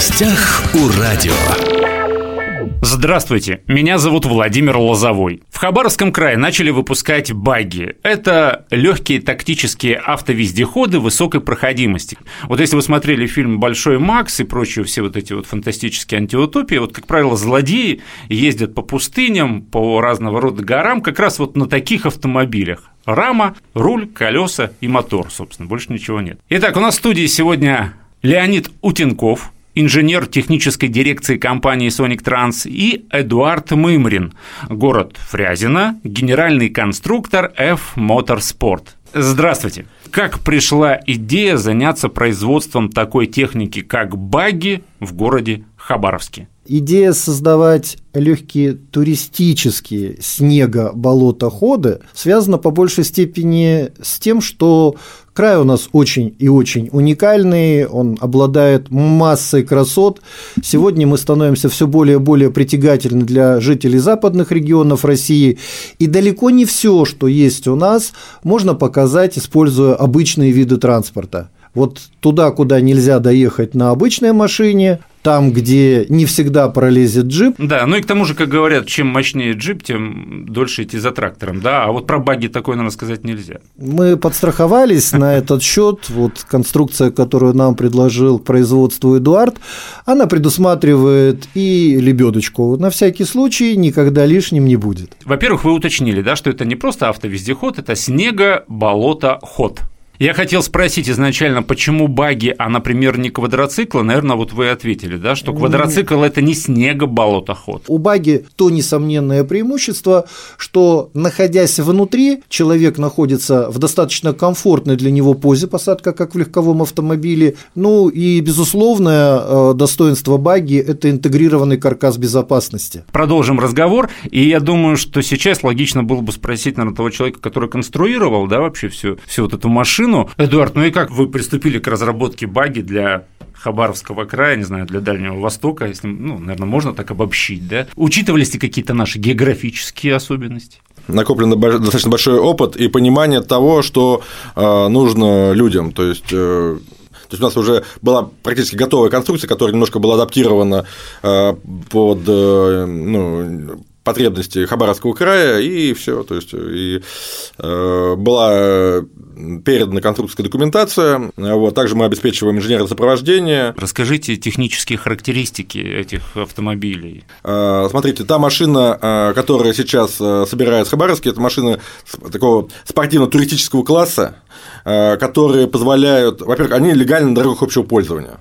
гостях у радио. Здравствуйте, меня зовут Владимир Лозовой. В Хабаровском крае начали выпускать багги. Это легкие тактические автовездеходы высокой проходимости. Вот если вы смотрели фильм «Большой Макс» и прочие все вот эти вот фантастические антиутопии, вот, как правило, злодеи ездят по пустыням, по разного рода горам как раз вот на таких автомобилях. Рама, руль, колеса и мотор, собственно, больше ничего нет. Итак, у нас в студии сегодня Леонид Утенков, инженер технической дирекции компании Sonic Trans, и Эдуард Мымрин, город Фрязино, генеральный конструктор F Motorsport. Здравствуйте. Как пришла идея заняться производством такой техники, как багги в городе Хабаровске? Идея создавать легкие туристические снего-болотоходы связана по большей степени с тем, что край у нас очень и очень уникальный, он обладает массой красот. Сегодня мы становимся все более и более притягательны для жителей западных регионов России, и далеко не все, что есть у нас, можно показать, используя обычные виды транспорта. Вот туда, куда нельзя доехать на обычной машине, там, где не всегда пролезет джип. Да, ну и к тому же, как говорят, чем мощнее джип, тем дольше идти за трактором, да, а вот про баги такое, наверное, сказать нельзя. Мы подстраховались на этот счет. Вот конструкция, которую нам предложил к производству Эдуард, она предусматривает и лебедочку. На всякий случай никогда лишним не будет. Во-первых, вы уточнили, да, что это не просто автовездеход, это снего-болото-ход. Я хотел спросить изначально, почему баги, а, например, не квадроциклы? Наверное, вот вы ответили, да, что квадроцикл – это не снего-болотоход. У баги то несомненное преимущество, что, находясь внутри, человек находится в достаточно комфортной для него позе посадка, как в легковом автомобиле. Ну и, безусловное э, достоинство баги – это интегрированный каркас безопасности. Продолжим разговор, и я думаю, что сейчас логично было бы спросить, наверное, того человека, который конструировал, да, вообще всю, всю вот эту машину, Эдуард, ну и как вы приступили к разработке баги для Хабаровского края, не знаю, для Дальнего Востока, если, ну, наверное, можно так обобщить, да? Учитывались ли какие-то наши географические особенности? накоплен достаточно большой опыт и понимание того, что э, нужно людям. То есть э, то есть у нас уже была практически готовая конструкция, которая немножко была адаптирована э, под ну, потребности Хабаровского края, и все. То есть и э, была передана конструкторская документация. Вот, также мы обеспечиваем инженерное сопровождение. Расскажите технические характеристики этих автомобилей. Э, смотрите, та машина, э, которая сейчас собирается в Хабаровске, это машина такого спортивно-туристического класса, которые позволяют, во-первых, они легальны на дорогах общего пользования.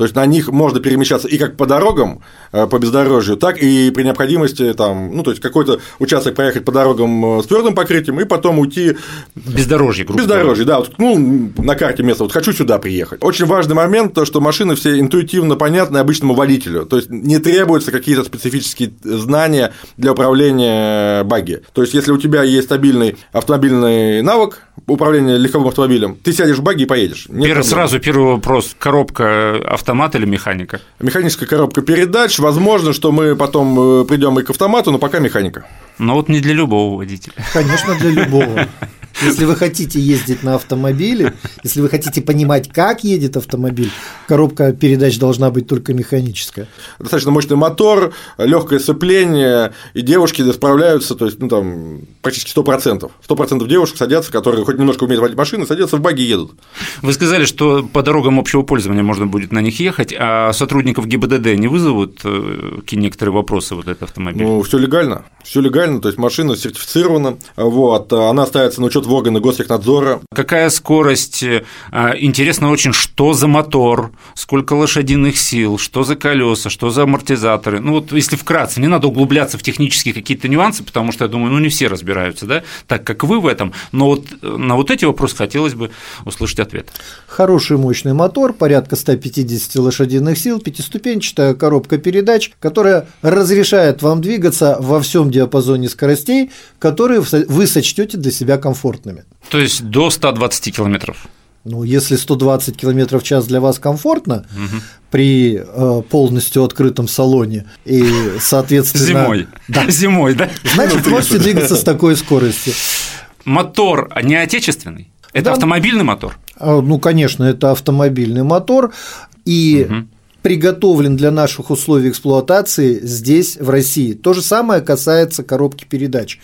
То есть на них можно перемещаться и как по дорогам, э, по бездорожью, так и при необходимости там, ну, то есть какой-то участок проехать по дорогам э, с твердым покрытием и потом уйти. Бездорожье, грубо Бездорожье, да. Вот, ну, на карте место, вот хочу сюда приехать. Очень важный момент, то, что машины все интуитивно понятны обычному водителю. То есть не требуются какие-то специфические знания для управления баги. То есть, если у тебя есть стабильный автомобильный навык, управления легковым автомобилем, ты сядешь в баги и поедешь. Первый, сразу первый вопрос. Коробка автомат или механика? Механическая коробка передач. Возможно, что мы потом э, придем и к автомату, но пока механика. Но вот не для любого водителя. Конечно, для любого. Если вы хотите ездить на автомобиле, если вы хотите понимать, как едет автомобиль, коробка передач должна быть только механическая. Достаточно мощный мотор, легкое сцепление, и девушки справляются, то есть, ну, там, практически 100%. 100% девушек садятся, которые хоть немножко умеют водить машины, садятся в баги и едут. Вы сказали, что по дорогам общего пользования можно будет на них ехать, а сотрудников ГИБДД не вызовут э, какие некоторые вопросы вот этот автомобиль? Ну, все легально, все легально, то есть машина сертифицирована, вот, она ставится на учет в органы гостехнадзора. Какая скорость? А, интересно очень, что за мотор, сколько лошадиных сил, что за колеса, что за амортизаторы. Ну вот если вкратце, не надо углубляться в технические какие-то нюансы, потому что я думаю, ну не все разбираются, да, так как вы в этом. Но вот на вот эти вопросы хотелось бы услышать ответ. Хороший мощный мотор, порядка 150 лошадиных сил, пятиступенчатая коробка передач, которая разрешает вам двигаться во всем диапазоне скоростей, которые вы сочтете для себя комфортными. То есть до 120 километров? Ну, если 120 км в час для вас комфортно угу. при э, полностью открытом салоне и, соответственно… Зимой. Да. Зимой, да? Значит, можете двигаться с такой скоростью. Мотор не отечественный? Это да. автомобильный мотор? А, ну, конечно, это автомобильный мотор. И угу приготовлен для наших условий эксплуатации здесь, в России. То же самое касается коробки передач.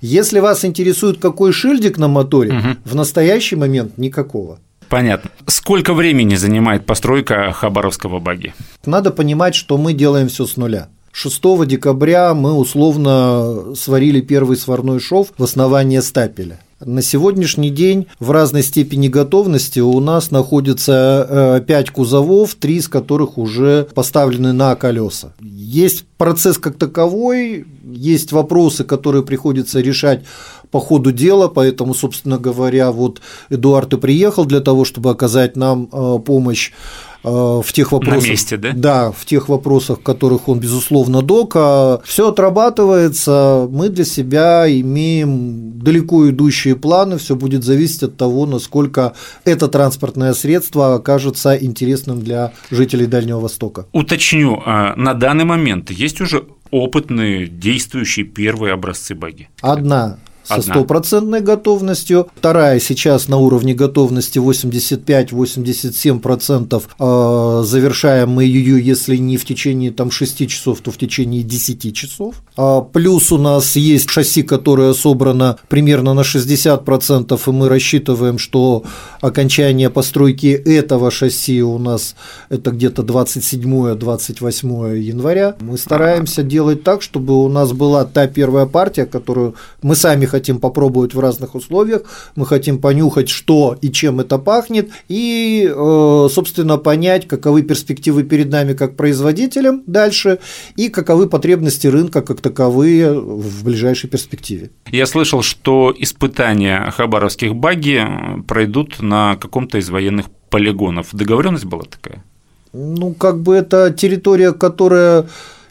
Если вас интересует, какой шильдик на моторе, угу. в настоящий момент никакого. Понятно. Сколько времени занимает постройка Хабаровского баги? Надо понимать, что мы делаем все с нуля. 6 декабря мы условно сварили первый сварной шов в основание стапеля. На сегодняшний день в разной степени готовности у нас находится 5 э, кузовов, 3 из которых уже поставлены на колеса. Есть процесс как таковой, есть вопросы, которые приходится решать по ходу дела, поэтому, собственно говоря, вот Эдуард и приехал для того, чтобы оказать нам э, помощь в тех вопросах, на месте, да? Да, в тех вопросах, которых он, безусловно, док. А все отрабатывается, мы для себя имеем далеко идущие планы, все будет зависеть от того, насколько это транспортное средство окажется интересным для жителей Дальнего Востока. Уточню, а на данный момент есть уже опытные, действующие первые образцы баги? Одна со стопроцентной готовностью, вторая сейчас на уровне готовности 85-87%, э, завершаем мы ее, если не в течение там, 6 часов, то в течение 10 часов. А плюс у нас есть шасси, которое собрано примерно на 60%, и мы рассчитываем, что окончание постройки этого шасси у нас это где-то 27-28 января. Мы стараемся делать так, чтобы у нас была та первая партия, которую мы сами хотим попробовать в разных условиях, мы хотим понюхать, что и чем это пахнет, и, э, собственно, понять, каковы перспективы перед нами как производителям дальше, и каковы потребности рынка как таковые в ближайшей перспективе. Я слышал, что испытания хабаровских баги пройдут на каком-то из военных полигонов. Договоренность была такая? Ну, как бы это территория, которая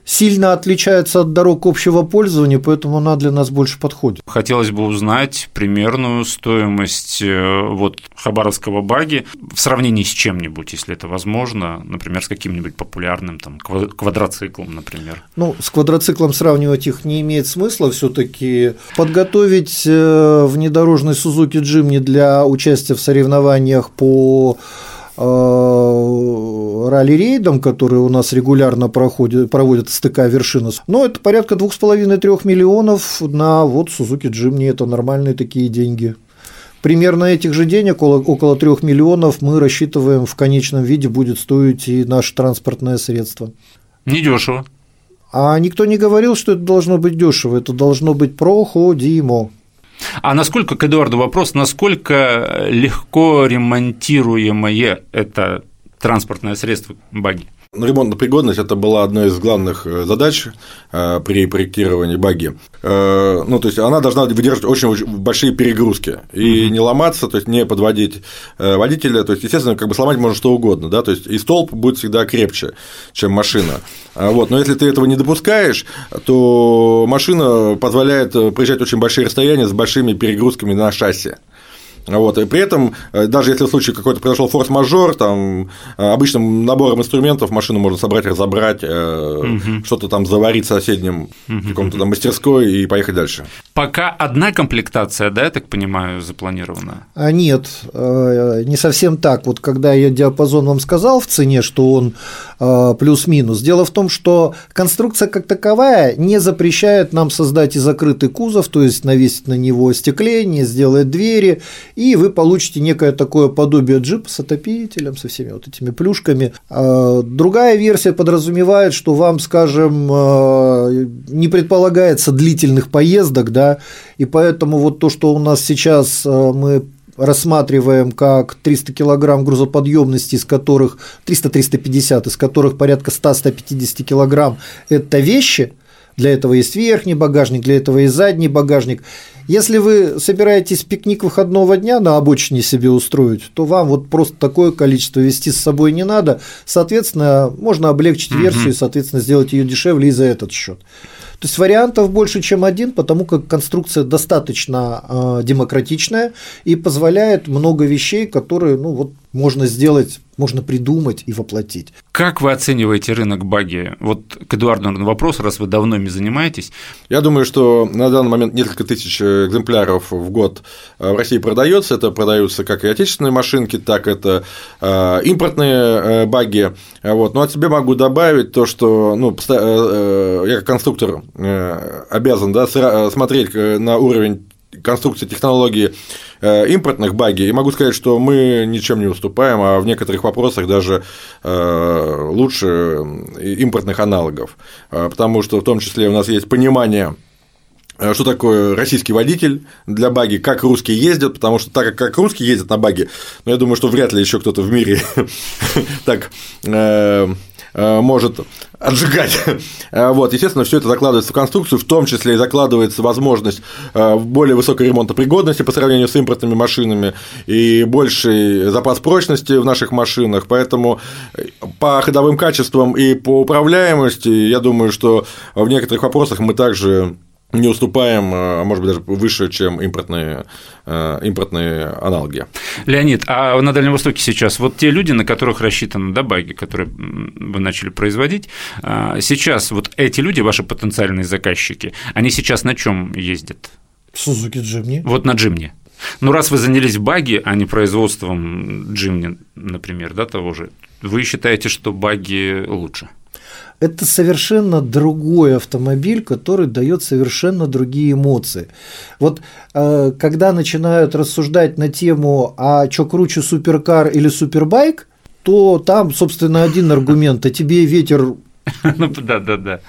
сильно отличается от дорог общего пользования, поэтому она для нас больше подходит. Хотелось бы узнать примерную стоимость э, вот Хабаровского баги в сравнении с чем-нибудь, если это возможно, например, с каким-нибудь популярным там, квадроциклом, например. Ну, с квадроциклом сравнивать их не имеет смысла все таки Подготовить э, внедорожный Suzuki Jimny для участия в соревнованиях по Ралли-рейдом, которые у нас регулярно проходят, проводят СТК «Вершина». Но это порядка 2,5-3 миллионов на вот Suzuki Jimny, это нормальные такие деньги. Примерно этих же денег, около 3 миллионов, мы рассчитываем в конечном виде будет стоить и наше транспортное средство. Недешево. А никто не говорил, что это должно быть дешево, это должно быть проходимо. А насколько, к Эдуарду вопрос, насколько легко ремонтируемое это транспортное средство баги? Ну, ремонтная пригодность – это была одной из главных э, задач э, при проектировании баги. Э, ну, то есть, она должна выдерживать очень большие перегрузки и не ломаться, то есть, не подводить водителя. То есть, естественно, как бы сломать можно что угодно, да, то есть, и столб будет всегда крепче, чем машина. А вот. Но если ты этого не допускаешь, то машина позволяет проезжать очень большие расстояния с большими перегрузками на шасси. Вот, и при этом, э, даже если в случае какой-то произошел форс-мажор, там э, обычным набором инструментов машину можно собрать, разобрать, угу. что-то там заварить в соседнем угу. каком-то там мастерской и поехать дальше. Пока одна комплектация, да, я так понимаю, запланирована? А нет, не совсем так. Вот когда я диапазон вам сказал в цене, что он плюс-минус, дело в том, что конструкция как таковая не запрещает нам создать и закрытый кузов, то есть навесить на него остекление, сделать двери и вы получите некое такое подобие джипа с отопителем, со всеми вот этими плюшками. А, другая версия подразумевает, что вам, скажем, а, не предполагается длительных поездок, да, и поэтому вот то, что у нас сейчас а, мы рассматриваем как 300 килограмм грузоподъемности, из которых 300-350, из которых порядка 100-150 килограмм – это вещи, для этого есть верхний багажник, для этого есть задний багажник. Если вы собираетесь пикник выходного дня на обочине себе устроить, то вам вот просто такое количество вести с собой не надо. Соответственно, можно облегчить версию и, соответственно, сделать ее дешевле и за этот счет. То есть вариантов больше, чем один, потому как конструкция достаточно э, демократичная и позволяет много вещей, которые ну, вот, можно сделать можно придумать и воплотить. Как вы оцениваете рынок баги? Вот к Эдуарду наверное, вопрос, раз вы давно ими занимаетесь. Я думаю, что на данный момент несколько тысяч экземпляров в год в России продается. Это продаются как и отечественные машинки, так это э, импортные э, баги. Вот. Но от себя могу добавить то, что ну, э, я как конструктор обязан да, смотреть на уровень конструкции технологии э, импортных баги, и могу сказать, что мы ничем не уступаем, а в некоторых вопросах даже э, лучше импортных аналогов, э, потому что в том числе у нас есть понимание что такое российский водитель для баги, как русские ездят, потому что так как русские ездят на баги, ну, я думаю, что вряд ли еще кто-то в мире так Э, может отжигать. Э, вот, естественно, все это закладывается в конструкцию, в том числе и закладывается возможность э, более высокой ремонтопригодности по сравнению с импортными машинами и больший запас прочности в наших машинах. Поэтому по ходовым качествам и по управляемости, я думаю, что в некоторых вопросах мы также не уступаем, а может быть, даже выше, чем импортные, э, импортные аналоги. Леонид, а на Дальнем Востоке сейчас вот те люди, на которых рассчитаны да, баги, которые вы начали производить, а, сейчас вот эти люди, ваши потенциальные заказчики, они сейчас на чем ездят? Сузуки Джимни. Вот на Джимни. Ну, раз вы занялись баги, а не производством Джимни, например, да, того же, вы считаете, что баги лучше? Это совершенно другой автомобиль, который дает совершенно другие эмоции. Вот э, когда начинают рассуждать на тему, а что круче суперкар или супербайк, то там, собственно, один аргумент, а тебе ветер. Ну да, да, да.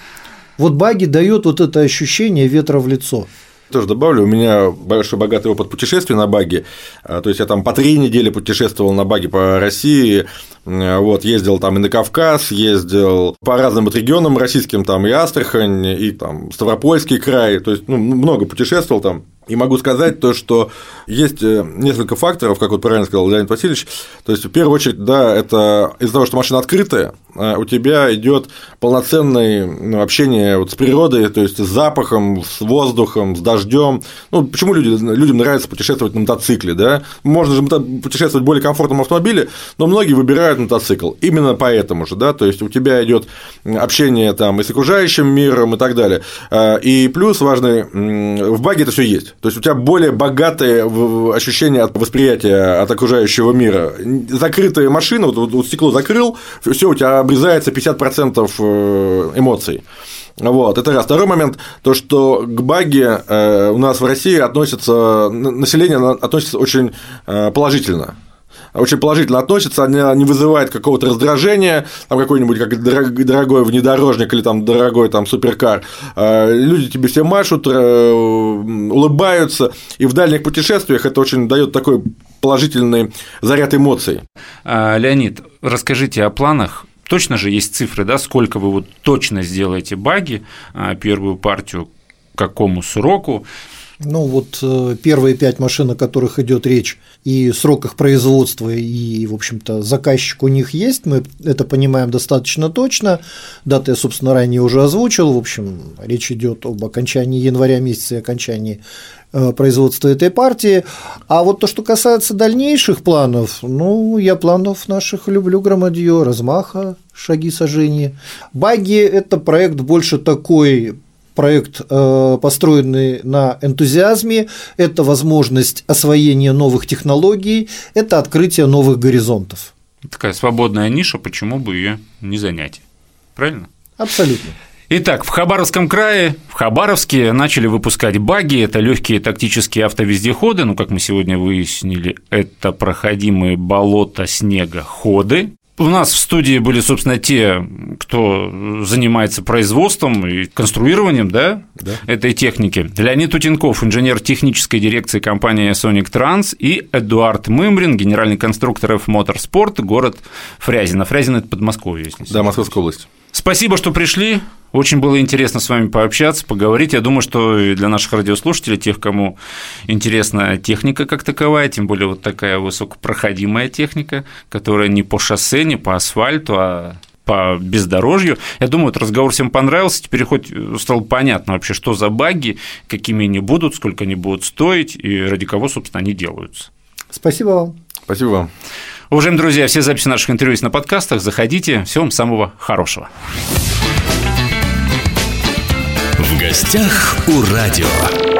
Вот баги дает вот это ощущение ветра в лицо. Тоже добавлю, у меня большой богатый опыт путешествий на баге, а, то есть я там по три недели путешествовал на баге по России, вот, ездил там и на Кавказ, ездил по разным вот регионам российским, там и Астрахань, и там Ставропольский край, то есть ну, много путешествовал там, и могу сказать то, что есть э, несколько факторов, как вот правильно сказал Леонид Васильевич. То есть, в первую очередь, да, это из-за того, что машина открытая, э, у тебя идет полноценное ну, общение вот с природой, то есть с запахом, с воздухом, с дождем. Ну, почему люди, людям нравится путешествовать на мотоцикле, да? Можно же путешествовать в более комфортном автомобиле, но многие выбирают мотоцикл. Именно поэтому же, да, то есть у тебя идет общение там и с окружающим миром и так далее. Э, и плюс важный, в баге это все есть. То есть у тебя более богатое ощущение от восприятия от окружающего мира. Закрытая машина, вот, вот стекло закрыл, все у тебя обрезается 50% э, эмоций. Вот, это раз. Второй момент, то, что к баге э, у нас в России относится, население относится очень э, положительно очень положительно относится, она не вызывает какого-то раздражения, там какой-нибудь как дорогой внедорожник или там дорогой там суперкар, а, люди тебе все машут, э, улыбаются, и в дальних путешествиях это очень дает такой положительный заряд эмоций. А, Леонид, расскажите о планах. Точно же есть цифры, да, сколько вы вот точно сделаете баги, а, первую партию, какому сроку, ну вот э, первые пять машин, о которых идет речь, и срок их производства, и, в общем-то, заказчик у них есть, мы это понимаем достаточно точно. Даты я, собственно, ранее уже озвучил. В общем, речь идет об окончании января месяца и окончании э, производства этой партии. А вот то, что касается дальнейших планов, ну, я планов наших люблю громадье, размаха, шаги сожжения. Баги – это проект больше такой проект, э, построенный на энтузиазме, это возможность освоения новых технологий, это открытие новых горизонтов. Такая свободная ниша, почему бы ее не занять? Правильно? Абсолютно. Итак, в Хабаровском крае, в Хабаровске начали выпускать баги, это легкие тактические автовездеходы, ну, как мы сегодня выяснили, это проходимые болота, снега, ходы, у нас в студии были, собственно, те, кто занимается производством и конструированием да, да. этой техники. Леонид Утенков, инженер технической дирекции компании Sonic Trans, и Эдуард Мымрин, генеральный конструктор F Motorsport, город Фрязино. Фрязино – это Подмосковье, если Да, Московская область. Спасибо, что пришли. Очень было интересно с вами пообщаться, поговорить. Я думаю, что и для наших радиослушателей, тех, кому интересна техника как таковая, тем более вот такая высокопроходимая техника, которая не по шоссе, не по асфальту, а по бездорожью. Я думаю, этот разговор всем понравился. Теперь хоть стало понятно вообще, что за баги, какими они будут, сколько они будут стоить и ради кого, собственно, они делаются. Спасибо вам. Спасибо вам. Уважаемые друзья, все записи наших интервью есть на подкастах. Заходите. Всего вам самого хорошего. Гостях у радио.